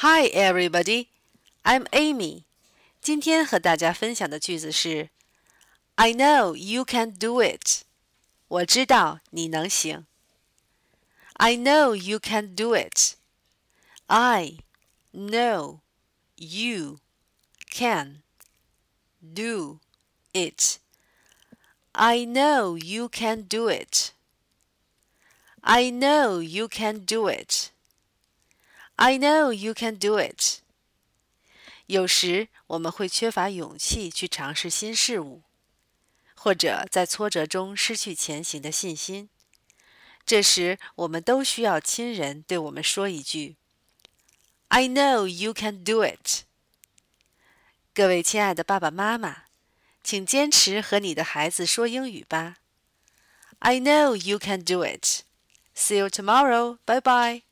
Hi, everybody. I'm Amy. 今天和大家分享的句子是 I know you can do it. 我知道你能行。I know you can do it. I know you can do it. I know you can do it. I know you can do it. I know you can do it. 有时我们会缺乏勇气去尝试新事物，或者在挫折中失去前行的信心。这时，我们都需要亲人对我们说一句：“I know you can do it。”各位亲爱的爸爸妈妈，请坚持和你的孩子说英语吧。I know you can do it. See you tomorrow. Bye bye.